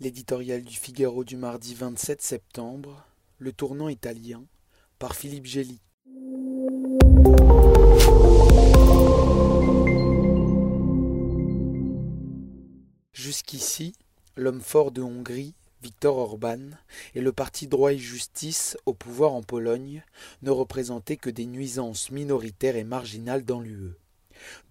L'éditorial du Figaro du mardi 27 septembre, Le tournant italien, par Philippe Gély. Jusqu'ici, l'homme fort de Hongrie, Viktor Orban, et le parti droit et justice au pouvoir en Pologne ne représentaient que des nuisances minoritaires et marginales dans l'UE.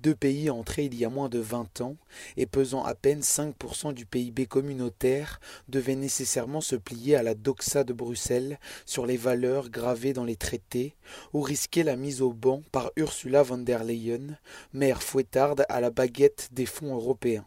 Deux pays entrés il y a moins de vingt ans et pesant à peine 5% du PIB communautaire devaient nécessairement se plier à la doxa de Bruxelles sur les valeurs gravées dans les traités ou risquer la mise au banc par Ursula von der Leyen, mère fouettarde à la baguette des fonds européens.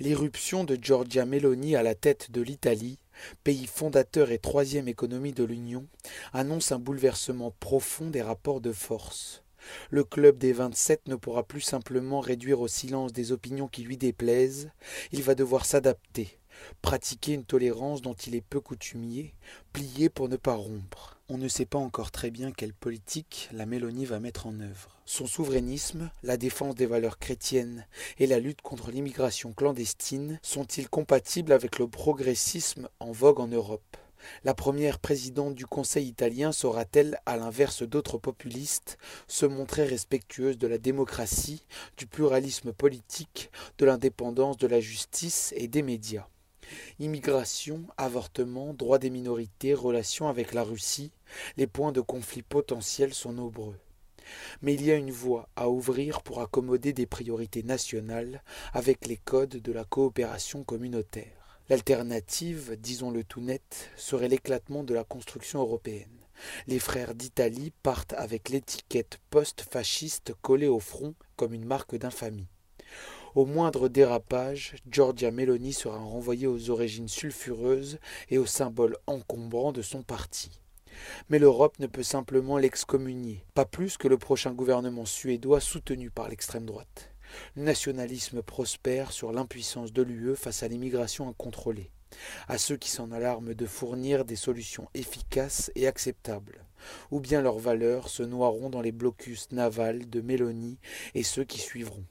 L'irruption de Giorgia Meloni à la tête de l'Italie pays fondateur et troisième économie de l'Union, annonce un bouleversement profond des rapports de force. Le club des vingt-sept ne pourra plus simplement réduire au silence des opinions qui lui déplaisent, il va devoir s'adapter, pratiquer une tolérance dont il est peu coutumier, plier pour ne pas rompre. On ne sait pas encore très bien quelle politique la Mélonie va mettre en œuvre. Son souverainisme, la défense des valeurs chrétiennes et la lutte contre l'immigration clandestine sont-ils compatibles avec le progressisme en vogue en Europe? La première présidente du Conseil italien saura-t-elle, à l'inverse d'autres populistes, se montrer respectueuse de la démocratie, du pluralisme politique, de l'indépendance de la justice et des médias? Immigration, avortement, droits des minorités, relations avec la Russie, les points de conflit potentiels sont nombreux. Mais il y a une voie à ouvrir pour accommoder des priorités nationales avec les codes de la coopération communautaire. L'alternative, disons-le tout net, serait l'éclatement de la construction européenne. Les frères d'Italie partent avec l'étiquette post-fasciste collée au front comme une marque d'infamie. Au moindre dérapage, Giorgia Meloni sera renvoyée aux origines sulfureuses et aux symboles encombrants de son parti. Mais l'Europe ne peut simplement l'excommunier, pas plus que le prochain gouvernement suédois soutenu par l'extrême droite. Le nationalisme prospère sur l'impuissance de l'UE face à l'immigration incontrôlée, à ceux qui s'en alarment de fournir des solutions efficaces et acceptables, ou bien leurs valeurs se noieront dans les blocus navals de Mélanie et ceux qui suivront.